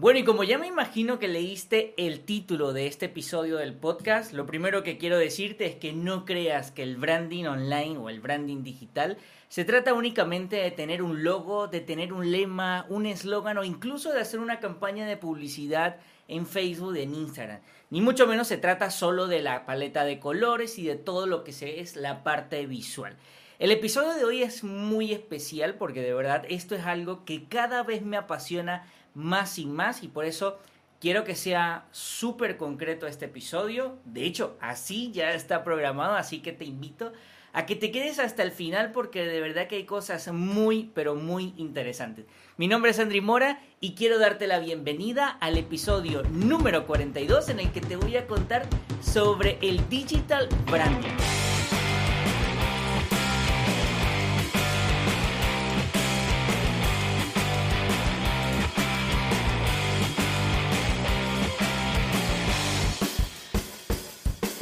Bueno, y como ya me imagino que leíste el título de este episodio del podcast, lo primero que quiero decirte es que no creas que el branding online o el branding digital se trata únicamente de tener un logo, de tener un lema, un eslogan o incluso de hacer una campaña de publicidad en Facebook, en Instagram. Ni mucho menos se trata solo de la paleta de colores y de todo lo que se es la parte visual. El episodio de hoy es muy especial porque de verdad esto es algo que cada vez me apasiona más y más y por eso quiero que sea súper concreto este episodio. De hecho, así ya está programado, así que te invito a que te quedes hasta el final porque de verdad que hay cosas muy, pero muy interesantes. Mi nombre es Andri Mora y quiero darte la bienvenida al episodio número 42 en el que te voy a contar sobre el digital branding.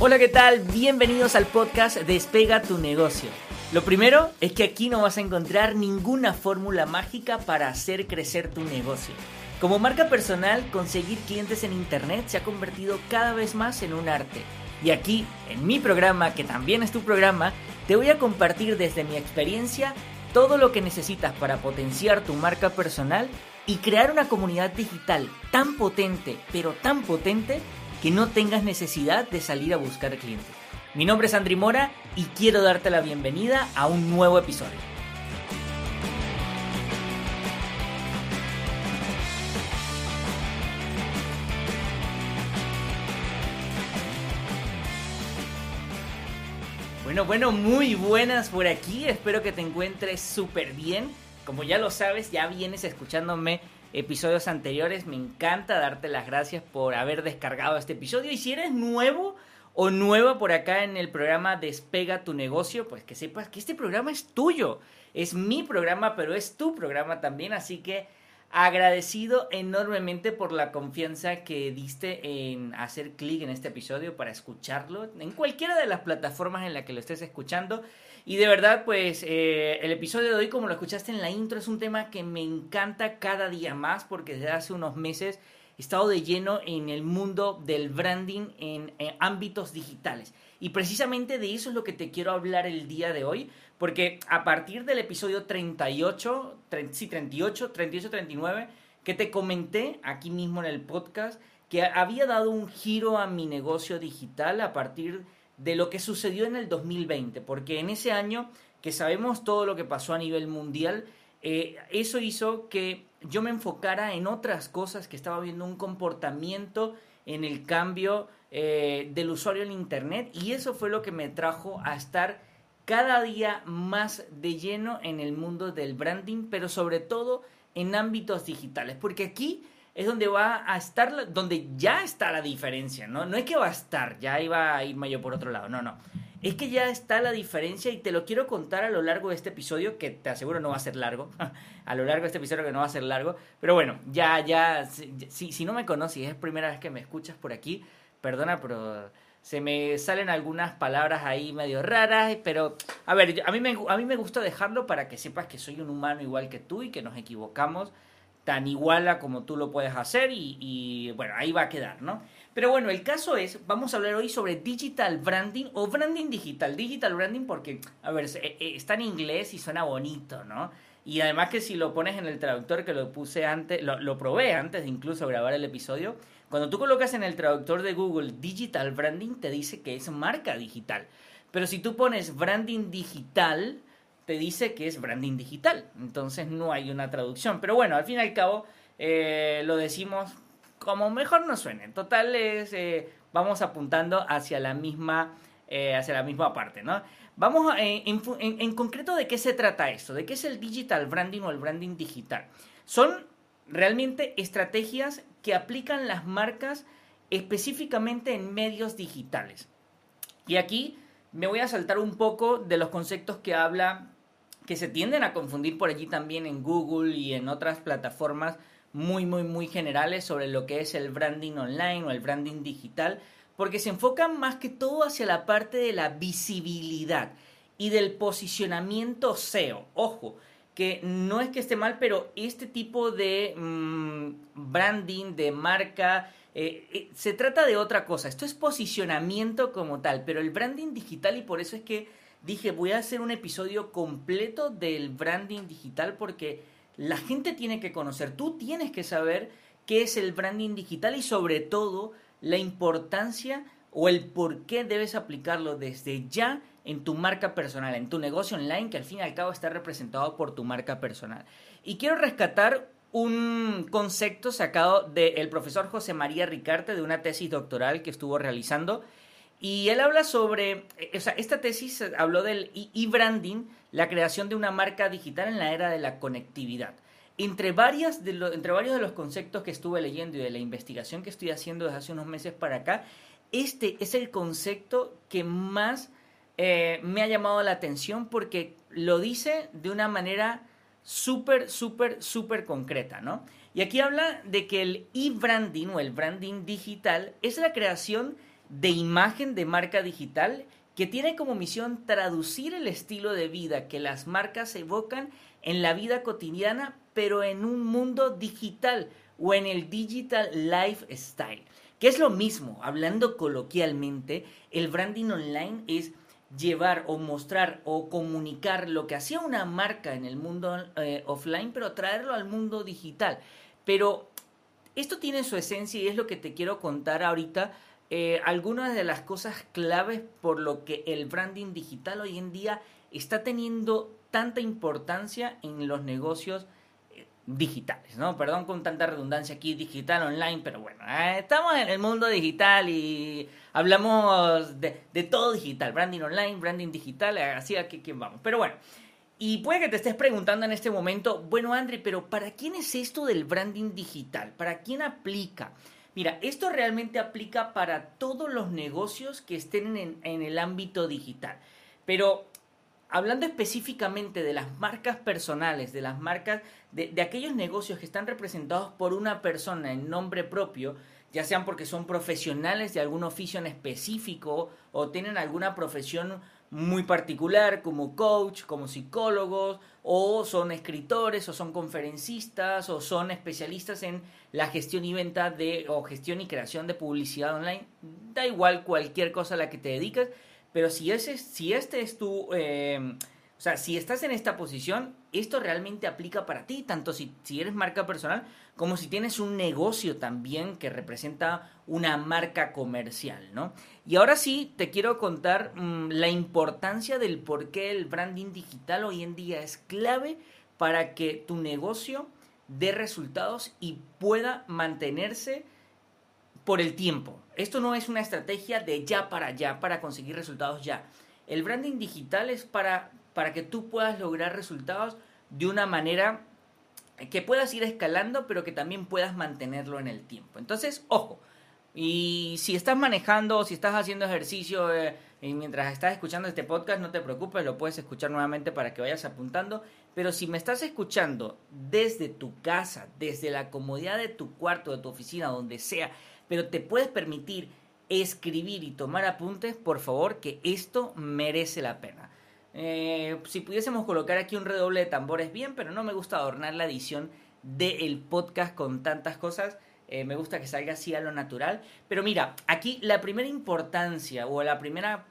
Hola, ¿qué tal? Bienvenidos al podcast Despega tu negocio. Lo primero es que aquí no vas a encontrar ninguna fórmula mágica para hacer crecer tu negocio. Como marca personal, conseguir clientes en Internet se ha convertido cada vez más en un arte. Y aquí, en mi programa, que también es tu programa, te voy a compartir desde mi experiencia todo lo que necesitas para potenciar tu marca personal y crear una comunidad digital tan potente, pero tan potente, que no tengas necesidad de salir a buscar clientes. Mi nombre es Andri Mora y quiero darte la bienvenida a un nuevo episodio. Bueno, bueno, muy buenas por aquí. Espero que te encuentres súper bien. Como ya lo sabes, ya vienes escuchándome episodios anteriores. Me encanta darte las gracias por haber descargado este episodio. Y si eres nuevo o nueva por acá en el programa Despega tu negocio, pues que sepas que este programa es tuyo. Es mi programa, pero es tu programa también. Así que agradecido enormemente por la confianza que diste en hacer clic en este episodio para escucharlo en cualquiera de las plataformas en la que lo estés escuchando. Y de verdad, pues eh, el episodio de hoy, como lo escuchaste en la intro, es un tema que me encanta cada día más porque desde hace unos meses he estado de lleno en el mundo del branding en, ámbitos digitales. Y precisamente de eso es lo que te quiero hablar el día de hoy, porque a partir del episodio 38, sí, 38, 38, 39, que te comenté aquí mismo en el podcast, que había dado un giro a mi negocio digital a partir de lo que sucedió en el 2020, porque en ese año que sabemos todo lo que pasó a nivel mundial, eh, eso hizo que yo me enfocara en otras cosas, que estaba viendo un comportamiento en el cambio eh, del usuario en Internet. Y eso fue lo que me trajo a estar cada día más de lleno en el mundo del branding, pero sobre todo en ámbitos digitales, porque aquí es donde va a estar, donde ya está la diferencia, ¿no? No es que va a estar, ya iba a irme yo por otro lado, no, no. Es que ya está la diferencia y te lo quiero contar a lo largo de este episodio, que te aseguro no va a ser largo, a lo largo de este episodio que no va a ser largo, pero bueno, ya, ya, si, si no me conoces es primera vez que me escuchas por aquí, perdona, pero se me salen algunas palabras ahí medio raras, pero a ver, a mí me, a mí me gusta dejarlo para que sepas que soy un humano igual que tú y que nos equivocamos tan igual a como tú lo puedes hacer y, bueno, ahí va a quedar, ¿no? Pero bueno, el caso es, vamos a hablar hoy sobre digital branding o branding digital. Digital branding porque, a ver, eh, está en inglés y suena bonito, ¿no? Y además que si lo pones en el traductor que lo puse antes, lo, lo probé antes de incluso grabar el episodio, cuando tú colocas en el traductor de Google digital branding te dice que es marca digital. Pero si tú pones branding digital, te dice que es branding digital. Entonces no hay una traducción. Pero bueno, al fin y al cabo eh, lo decimos como mejor nos suene. Total es, eh, vamos apuntando hacia la misma, eh, hacia la misma parte, ¿no? Vamos en, en, concreto de qué se trata esto, de qué es el digital branding o el branding digital. Son realmente estrategias que aplican las marcas específicamente en medios digitales. Y aquí me voy a saltar un poco de los conceptos que habla que se tienden a confundir por allí también en Google y en otras plataformas muy, muy, muy generales sobre lo que es el branding online o el branding digital, porque se enfocan más que todo hacia la parte de la visibilidad y del posicionamiento SEO. Ojo, que no es que esté mal, pero este tipo de mm, branding, de marca, eh, eh, se trata de otra cosa. Esto es posicionamiento como tal, pero el branding digital y por eso es que dije voy a hacer un episodio completo del branding digital porque la gente tiene que conocer, tú tienes que saber qué es el branding digital y sobre todo la importancia o el por qué debes aplicarlo desde ya en tu marca personal, en tu negocio online, que al fin y al cabo está representado por tu marca personal. Y quiero rescatar un concepto sacado del profesor José María Ricarte de una tesis doctoral que estuvo realizando. Y él habla sobre, eh, o sea, esta tesis habló del e-branding, la creación de una marca digital en la era de la conectividad. Entre, varias de entre varios de los conceptos que estuve leyendo y de la investigación que estoy haciendo desde hace unos meses para acá, este es el concepto que más eh, me ha llamado la atención porque lo dice de una manera súper, súper, súper concreta, ¿no? Y aquí habla de que el e-branding o el branding digital es la creación de imagen de marca digital que tiene como misión traducir el estilo de vida que las marcas evocan en la vida cotidiana, pero en un mundo digital o en el digital lifestyle. Que es lo mismo, hablando coloquialmente, el branding online es llevar o mostrar o comunicar lo que hacía una marca en el mundo eh, offline, pero traerlo al mundo digital. Pero esto tiene su esencia y es lo que te quiero contar ahorita. Eh, algunas de las cosas claves por lo que el branding digital hoy en día está teniendo tanta importancia en los negocios digitales, ¿no? Perdón con tanta redundancia aquí, digital, online, pero bueno, eh, estamos en el mundo digital y hablamos de, todo digital, branding online, branding digital, así aquí quién vamos. Pero bueno, y puede que te estés preguntando en este momento, bueno, André, pero ¿para quién es esto del branding digital? ¿Para quién aplica? Mira, esto realmente aplica para todos los negocios que estén en el ámbito digital. Pero hablando específicamente de las marcas personales, de las marcas, de, aquellos negocios que están representados por una persona en nombre propio, ya sean porque son profesionales de algún oficio en específico o tienen alguna profesión muy particular como coach, como psicólogos, o son escritores, o son conferencistas, o son especialistas en la gestión y venta de, o gestión y creación de publicidad online. Da igual cualquier cosa a la que te dedicas, pero si, ese, si este es tu... Eh, o sea, si estás en esta posición, esto realmente aplica para ti, tanto si, si, eres marca personal como si tienes un negocio también que representa una marca comercial, ¿no? Y ahora sí, te quiero contar mm, la importancia del por qué el branding digital hoy en día es clave para que tu negocio dé resultados y pueda mantenerse por el tiempo. Esto no es una estrategia de ya para ya, para conseguir resultados ya. El branding digital es para, para que tú puedas lograr resultados de una manera que puedas ir escalando, pero que también puedas mantenerlo en el tiempo. Entonces, ojo, y si estás manejando, si estás haciendo ejercicio eh, y mientras estás escuchando este podcast, no te preocupes, lo puedes escuchar nuevamente para que vayas apuntando. Pero si me estás escuchando desde tu casa, desde la comodidad de tu cuarto, de tu oficina, donde sea, pero te puedes permitir escribir y tomar apuntes, por favor, que esto merece la pena. Eh, si pudiésemos colocar aquí un redoble de tambores, bien, pero no me gusta adornar la edición del podcast con tantas cosas. Eh, me gusta que salga así a lo natural. Pero mira, aquí la primera importancia o la primera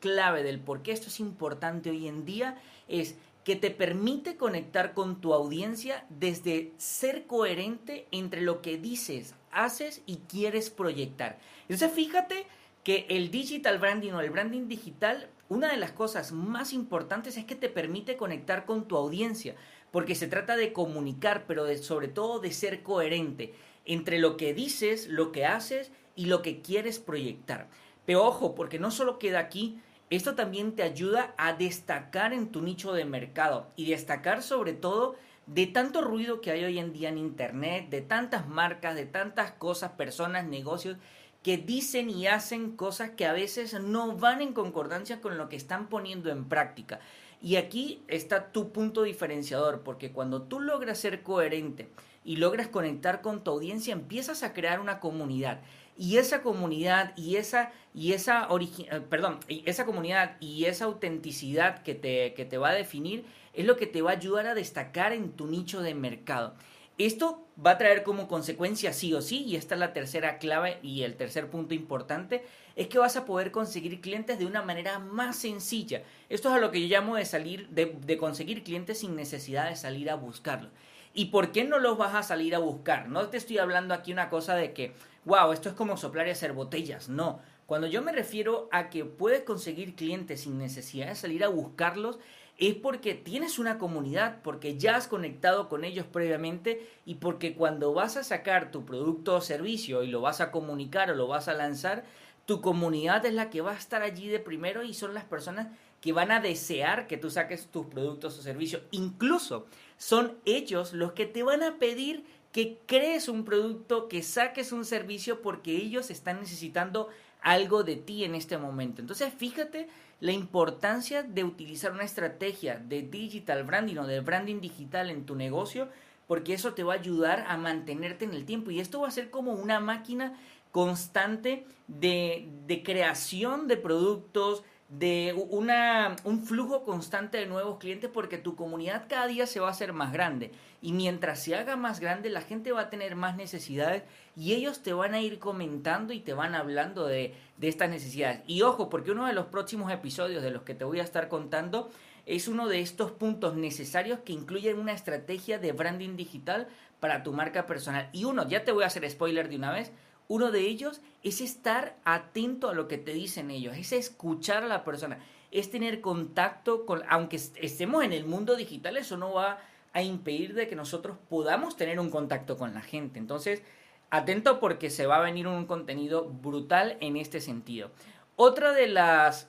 clave del por qué esto es importante hoy en día es que te permite conectar con tu audiencia desde ser coherente entre lo que dices, haces y quieres proyectar. Entonces fíjate que el digital branding o el branding digital, una de las cosas más importantes es que te permite conectar con tu audiencia, porque se trata de comunicar, pero sobre todo de ser coherente entre lo que dices, lo que haces y lo que quieres proyectar. Pero ojo, porque no solo queda aquí, esto también te ayuda a destacar en tu nicho de mercado y destacar sobre todo de tanto ruido que hay hoy en día en Internet, de tantas marcas, de tantas cosas, personas, negocios que dicen y hacen cosas que a veces no van en concordancia con lo que están poniendo en práctica. Y aquí está tu punto diferenciador, porque cuando tú logras ser coherente y logras conectar con tu audiencia, empiezas a crear una comunidad. Y esa comunidad y esa, y esa, eh, perdón, esa comunidad y esa autenticidad que te, que te va a definir es lo que te va a ayudar a destacar en tu nicho de mercado. Esto va a traer como consecuencia sí o sí, y esta es la tercera clave y el tercer punto importante, es que vas a poder conseguir clientes de una manera más sencilla. Esto es a lo que yo llamo de salir, de, de conseguir clientes sin necesidad de salir a buscarlos. ¿Y por qué no los vas a salir a buscar? No te estoy hablando aquí una cosa de que, wow, esto es como soplar y hacer botellas. No. Cuando yo me refiero a que puedes conseguir clientes sin necesidad de salir a buscarlos, es porque tienes una comunidad, porque ya has conectado con ellos previamente y porque cuando vas a sacar tu producto o servicio y lo vas a comunicar o lo vas a lanzar, tu comunidad es la que va a estar allí de primero y son las personas que van a desear que tú saques tus productos o servicios. Incluso son ellos los que te van a pedir que crees un producto, que saques un servicio porque ellos están necesitando algo de ti en este momento. Entonces, fíjate la importancia de utilizar una estrategia de digital branding o de branding digital en tu negocio, porque eso te va a ayudar a mantenerte en el tiempo. Y esto va a ser como una máquina constante de, de creación de productos, de una, un flujo constante de nuevos clientes porque tu comunidad cada día se va a hacer más grande y mientras se haga más grande la gente va a tener más necesidades y ellos te van a ir comentando y te van hablando de, de estas necesidades. Y ojo, porque uno de los próximos episodios de los que te voy a estar contando es uno de estos puntos necesarios que incluyen una estrategia de branding digital para tu marca personal. Y uno, ya te voy a hacer spoiler de una vez, uno de ellos es estar atento a lo que te dicen ellos, es escuchar a la persona, es tener contacto con, aunque estemos en el mundo digital, eso no va a impedir de que nosotros podamos tener un contacto con la gente. Entonces, atento porque se va a venir un contenido brutal en este sentido. Otra de las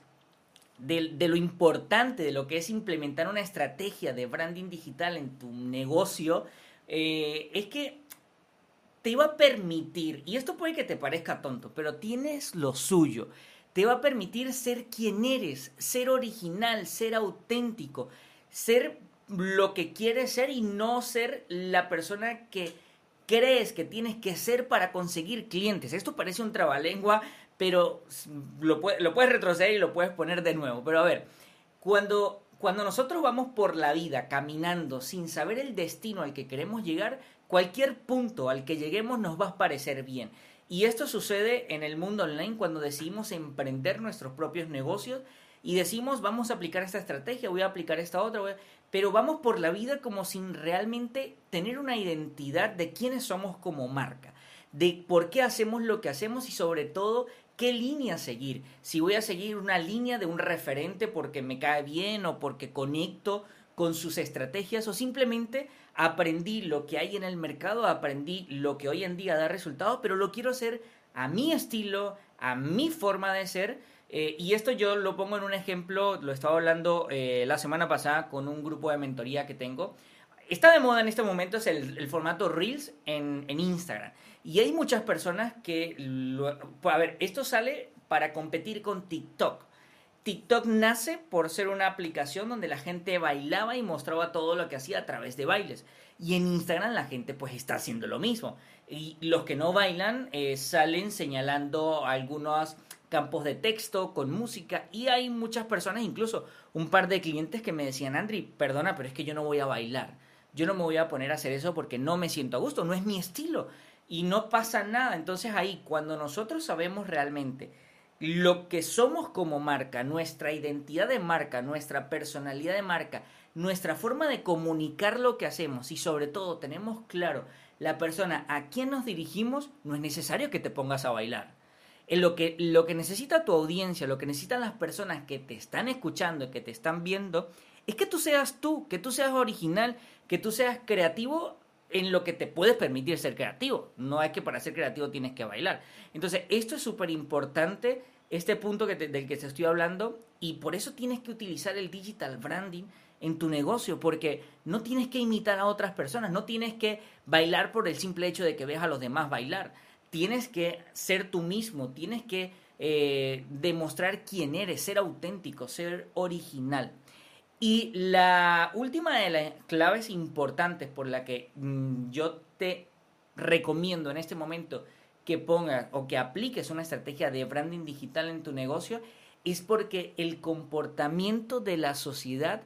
de, lo importante de lo que es implementar una estrategia de branding digital en tu negocio eh, es que te va a permitir, y esto puede que te parezca tonto, pero tienes lo suyo, te va a permitir ser quien eres, ser original, ser auténtico, ser lo que quieres ser y no ser la persona que crees que tienes que ser para conseguir clientes. Esto parece un trabalengua, pero lo, lo puedes retroceder y lo puedes poner de nuevo. Pero a ver, cuando cuando nosotros vamos por la vida caminando sin saber el destino al que queremos llegar, cualquier punto al que lleguemos nos va a parecer bien. Y esto sucede en el mundo online cuando decidimos emprender nuestros propios negocios y decimos vamos a aplicar esta estrategia, voy a aplicar esta otra, pero vamos por la vida como sin realmente tener una identidad de quiénes somos como marca, de por qué hacemos lo que hacemos y sobre todo qué línea seguir. Si voy a seguir una línea de un referente porque me cae bien o porque conecto con sus estrategias o simplemente aprendí lo que hay en el mercado, aprendí lo que hoy en día da resultados, pero lo quiero hacer a mi estilo, a mi forma de ser. Eh, y esto yo lo pongo en un ejemplo, lo estaba hablando eh, la semana pasada con un grupo de mentoría que tengo. Está de moda en este momento es el, formato Reels en, en, Instagram. Y hay muchas personas que... a ver, esto sale para competir con TikTok. TikTok nace por ser una aplicación donde la gente bailaba y mostraba todo lo que hacía a través de bailes. Y en Instagram la gente pues está haciendo lo mismo. Y los que no bailan eh, salen señalando algunos campos de texto con música y hay muchas personas, incluso un par de clientes que me decían, Andri, perdona, pero es que yo no voy a bailar. Yo no me voy a poner a hacer eso porque no me siento a gusto, no es mi estilo. Y no pasa nada. Entonces ahí, cuando nosotros sabemos realmente lo que somos como marca, nuestra identidad de marca, nuestra personalidad de marca, nuestra forma de comunicar lo que hacemos y sobre todo tenemos claro la persona a quien nos dirigimos, no es necesario que te pongas a bailar. En lo que, lo que necesita tu audiencia, lo que necesitan las personas que te están escuchando, que te están viendo, es que tú seas tú, que tú seas original, que tú seas creativo en lo que te puedes permitir ser creativo. No es que para ser creativo tienes que bailar. Entonces, esto es súper importante, este punto que del que te estoy hablando, y por eso tienes que utilizar el digital branding en tu negocio, porque no tienes que imitar a otras personas, no tienes que bailar por el simple hecho de que veas a los demás bailar. Tienes que ser tú mismo, tienes que eh, demostrar quién eres, ser auténtico, ser original. Y la última de las claves importantes por la que mm, yo te recomiendo en este momento que pongas o que apliques una estrategia de branding digital en tu negocio es porque el comportamiento de la sociedad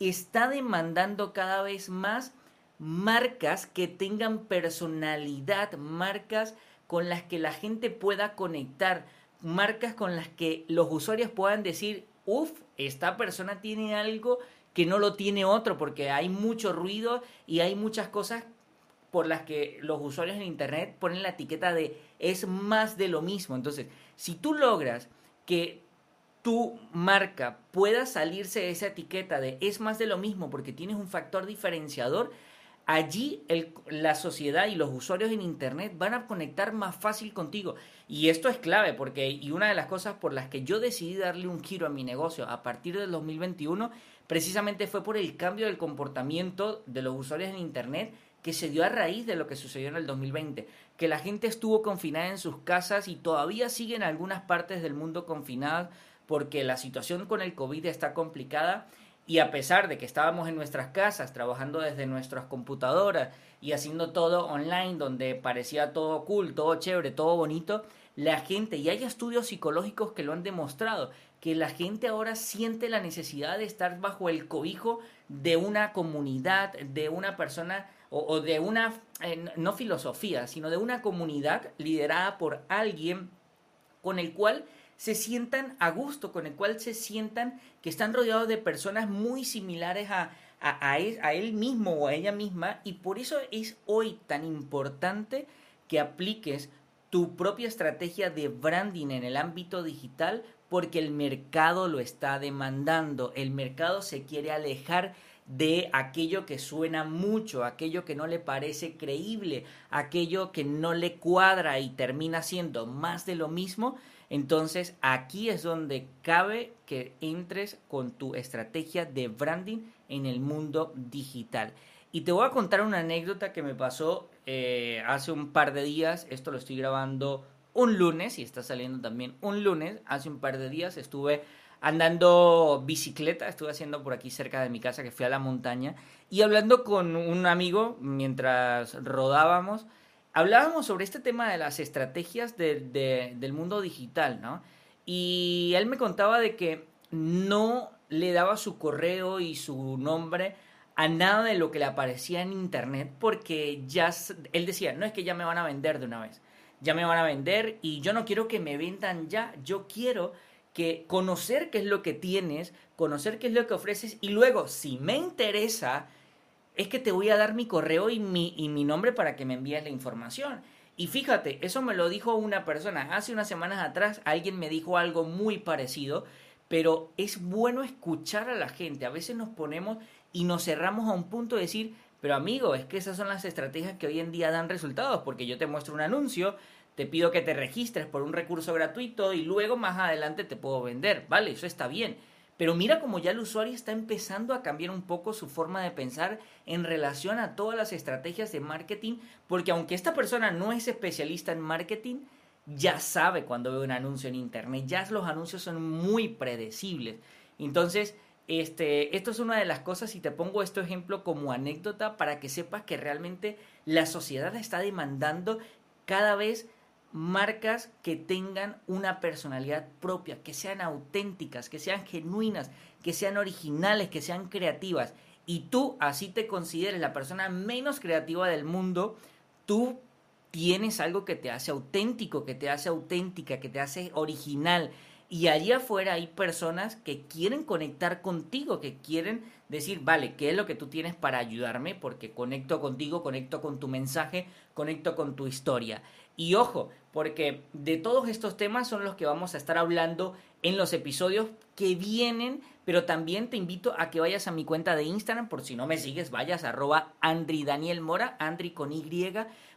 está demandando cada vez más marcas que tengan personalidad, marcas con las que la gente pueda conectar, marcas con las que los usuarios puedan decir, uff, esta persona tiene algo que no lo tiene otro, porque hay mucho ruido y hay muchas cosas por las que los usuarios en Internet ponen la etiqueta de es más de lo mismo. Entonces, si tú logras que tu marca pueda salirse de esa etiqueta de es más de lo mismo porque tienes un factor diferenciador, allí la sociedad y los usuarios en Internet van a conectar más fácil contigo. Y esto es clave porque, y una de las cosas por las que yo decidí darle un giro a mi negocio a partir del 2021, precisamente fue por el cambio del comportamiento de los usuarios en Internet que se dio a raíz de lo que sucedió en el 2020, que la gente estuvo confinada en sus casas y todavía sigue en algunas partes del mundo confinadas porque la situación con el COVID está complicada y a pesar de que estábamos en nuestras casas trabajando desde nuestras computadoras y haciendo todo online donde parecía todo cool, todo chévere, todo bonito, la gente, y hay estudios psicológicos que lo han demostrado, que la gente ahora siente la necesidad de estar bajo el cobijo de una comunidad, de una persona o, de una, eh, no filosofía, sino de una comunidad liderada por alguien con el cual se sientan a gusto, con el cual se sientan que están rodeados de personas muy similares a, a, él, mismo o a ella misma y por eso es hoy tan importante que apliques tu propia estrategia de branding en el ámbito digital porque el mercado lo está demandando, el mercado se quiere alejar de aquello que suena mucho, aquello que no le parece creíble, aquello que no le cuadra y termina siendo más de lo mismo entonces aquí es donde cabe que entres con tu estrategia de branding en el mundo digital. Y te voy a contar una anécdota que me pasó eh, hace un par de días. Esto lo estoy grabando un lunes y está saliendo también un lunes. Hace un par de días estuve andando bicicleta, estuve haciendo por aquí cerca de mi casa que fui a la montaña y hablando con un amigo mientras rodábamos hablábamos sobre este tema de las estrategias del mundo digital, ¿no? Y él me contaba de que no le daba su correo y su nombre a nada de lo que le aparecía en internet porque ya él decía, no es que ya me van a vender de una vez, ya me van a vender y yo no quiero que me vendan ya, yo quiero que conocer qué es lo que tienes, conocer qué es lo que ofreces y luego si me interesa es que te voy a dar mi correo y mi, y mi nombre para que me envíes la información. Y fíjate, eso me lo dijo una persona. Hace unas semanas atrás alguien me dijo algo muy parecido, pero es bueno escuchar a la gente. A veces nos ponemos y nos cerramos a un punto de decir, pero amigo, es que esas son las estrategias que hoy en día dan resultados, porque yo te muestro un anuncio, te pido que te registres por un recurso gratuito y luego más adelante te puedo vender. Vale, eso está bien. Pero mira como ya el usuario está empezando a cambiar un poco su forma de pensar en relación a todas las estrategias de marketing, porque aunque esta persona no es especialista en marketing, ya sabe cuando ve un anuncio en internet, ya los anuncios son muy predecibles. Entonces, este, esto es una de las cosas y te pongo este ejemplo como anécdota para que sepas que realmente la sociedad está demandando cada vez marcas que tengan una personalidad propia, que sean auténticas, que sean genuinas, que sean originales, que sean creativas. Y tú así te consideres la persona menos creativa del mundo, tú tienes algo que te hace auténtico, que te hace auténtica, que te hace original. Y allí afuera hay personas que quieren conectar contigo, que quieren decir, vale, ¿qué es lo que tú tienes para ayudarme? Porque conecto contigo, conecto con tu mensaje, conecto con tu historia. Y ojo, porque de todos estos temas son los que vamos a estar hablando en los episodios que vienen, pero también te invito a que vayas a mi cuenta de Instagram, por si no me sigues, vayas arroba Andri Mora, Andri con Y,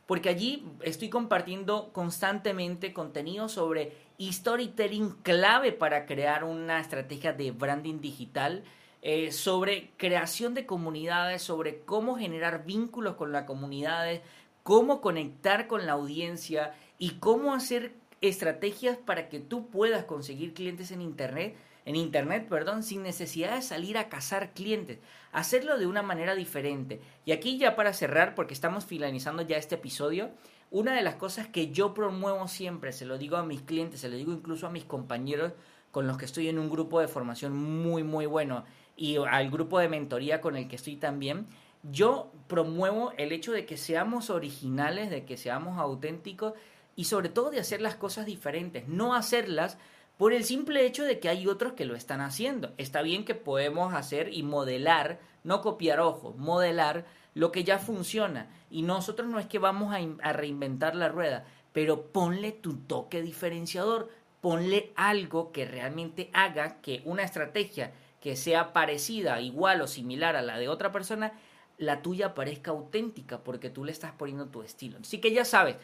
porque allí estoy compartiendo constantemente contenido sobre storytelling clave para crear una estrategia de branding digital, eh, sobre creación de comunidades, sobre cómo generar vínculos con las comunidades, cómo conectar con la audiencia y cómo hacer estrategias para que tú puedas conseguir clientes en Internet. en internet, perdón, sin necesidad de salir a cazar clientes, hacerlo de una manera diferente. Y aquí ya para cerrar, porque estamos finalizando ya este episodio, una de las cosas que yo promuevo siempre, se lo digo a mis clientes, se lo digo incluso a mis compañeros con los que estoy en un grupo de formación muy, muy bueno y al grupo de mentoría con el que estoy también, yo promuevo el hecho de que seamos originales, de que seamos auténticos y sobre todo de hacer las cosas diferentes, no hacerlas por el simple hecho de que hay otros que lo están haciendo. Está bien que podemos hacer y modelar, no copiar ojo, modelar lo que ya funciona. Y nosotros no es que vamos a, reinventar la rueda, pero ponle tu toque diferenciador, ponle algo que realmente haga que una estrategia que sea parecida, igual o similar a la de otra persona, la tuya parezca auténtica porque tú le estás poniendo tu estilo. Así que ya sabes,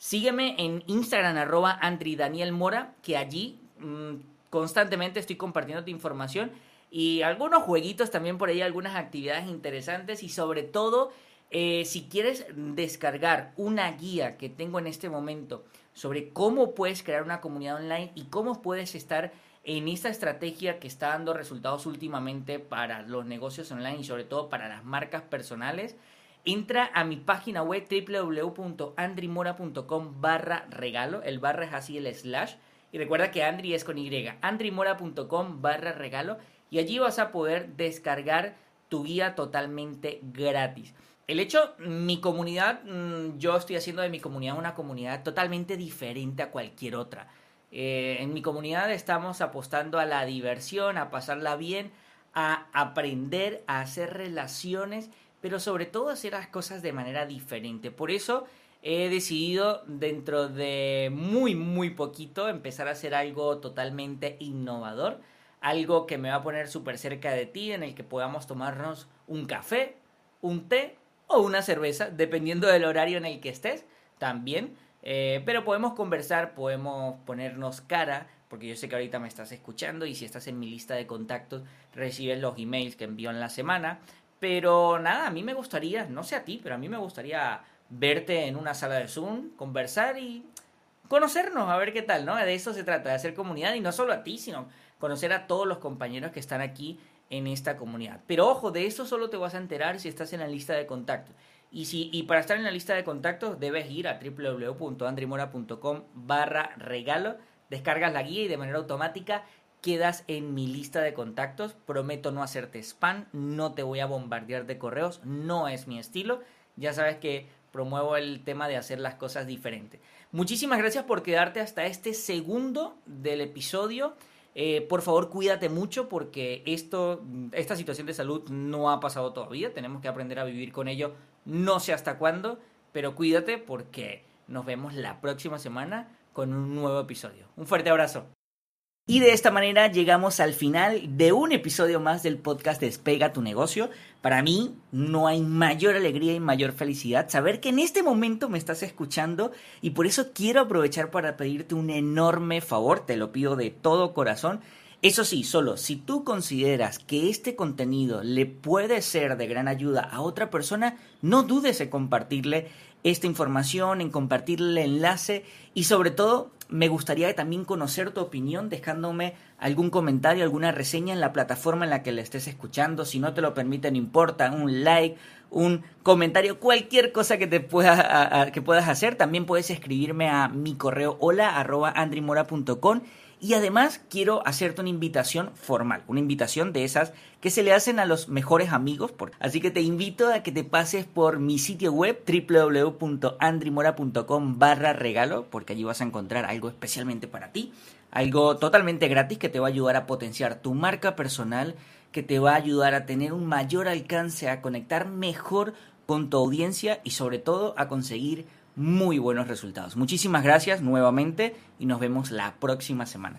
sígueme en Instagram arroba Andri Daniel Mora, que allí Mm, constantemente estoy compartiendo tu información y algunos jueguitos también por ahí, algunas actividades interesantes y sobre todo eh, si quieres descargar una guía que tengo en este momento sobre cómo puedes crear una comunidad online y cómo puedes estar en esta estrategia que está dando resultados últimamente para los negocios online y sobre todo para las marcas personales, entra a mi página web www.andrimora.com barra regalo, el barra es así el slash, y recuerda que Andri es con Y, andrimora.com barra regalo y allí vas a poder descargar tu guía totalmente gratis. El hecho, mi comunidad, mm, yo estoy haciendo de mi comunidad una comunidad totalmente diferente a cualquier otra. Eh, en mi comunidad estamos apostando a la diversión, a pasarla bien, a aprender, a hacer relaciones, pero sobre todo hacer las cosas de manera diferente. Por eso he decidido dentro de muy, muy poquito empezar a hacer algo totalmente innovador, algo que me va a poner súper cerca de ti, en el que podamos tomarnos un café, un té o una cerveza, dependiendo del horario en el que estés también. Eh, pero podemos conversar, podemos ponernos cara, porque yo sé que ahorita me estás escuchando y si estás en mi lista de contactos recibes los emails que envío en la semana. Pero nada, a mí me gustaría, no sé a ti, pero a mí me gustaría verte en una sala de Zoom, conversar y conocernos, a ver qué tal, ¿no? De eso se trata, de hacer comunidad y no solo a ti, sino conocer a todos los compañeros que están aquí en esta comunidad. Pero ojo, de eso solo te vas a enterar si estás en la lista de contactos. Y, si, y para estar en la lista de contactos debes ir a www.andrimora.com barra regalo, descargas la guía y de manera automática quedas en mi lista de contactos. Prometo no hacerte spam, no te voy a bombardear de correos, no es mi estilo. Ya sabes que promuevo el tema de hacer las cosas diferentes. Muchísimas gracias por quedarte hasta este segundo del episodio. Eh, por favor, cuídate mucho porque esto, esta situación de salud no ha pasado todavía. Tenemos que aprender a vivir con ello. No sé hasta cuándo, pero cuídate porque nos vemos la próxima semana con un nuevo episodio. Un fuerte abrazo. Y de esta manera llegamos al final de un episodio más del podcast Despega tu negocio. Para mí no hay mayor alegría y mayor felicidad saber que en este momento me estás escuchando y por eso quiero aprovechar para pedirte un enorme favor, te lo pido de todo corazón. Eso sí, solo si tú consideras que este contenido le puede ser de gran ayuda a otra persona, no dudes en compartirle esta información, en compartirle el enlace y sobre todo me gustaría también conocer tu opinión dejándome algún comentario, alguna reseña en la plataforma en la que le estés escuchando. Si no te lo permite, no importa, un like, un comentario, cualquier cosa que te pueda, que puedas hacer. También puedes escribirme a mi correo hola arroba y además quiero hacerte una invitación formal, una invitación de esas que se le hacen a los mejores amigos. Así que te invito a que te pases por mi sitio web www.andrimora.com barra regalo, porque allí vas a encontrar algo especialmente para ti, algo totalmente gratis que te va a ayudar a potenciar tu marca personal, que te va a ayudar a tener un mayor alcance, a conectar mejor con tu audiencia y sobre todo a conseguir muy buenos resultados. Muchísimas gracias nuevamente y nos vemos la próxima semana.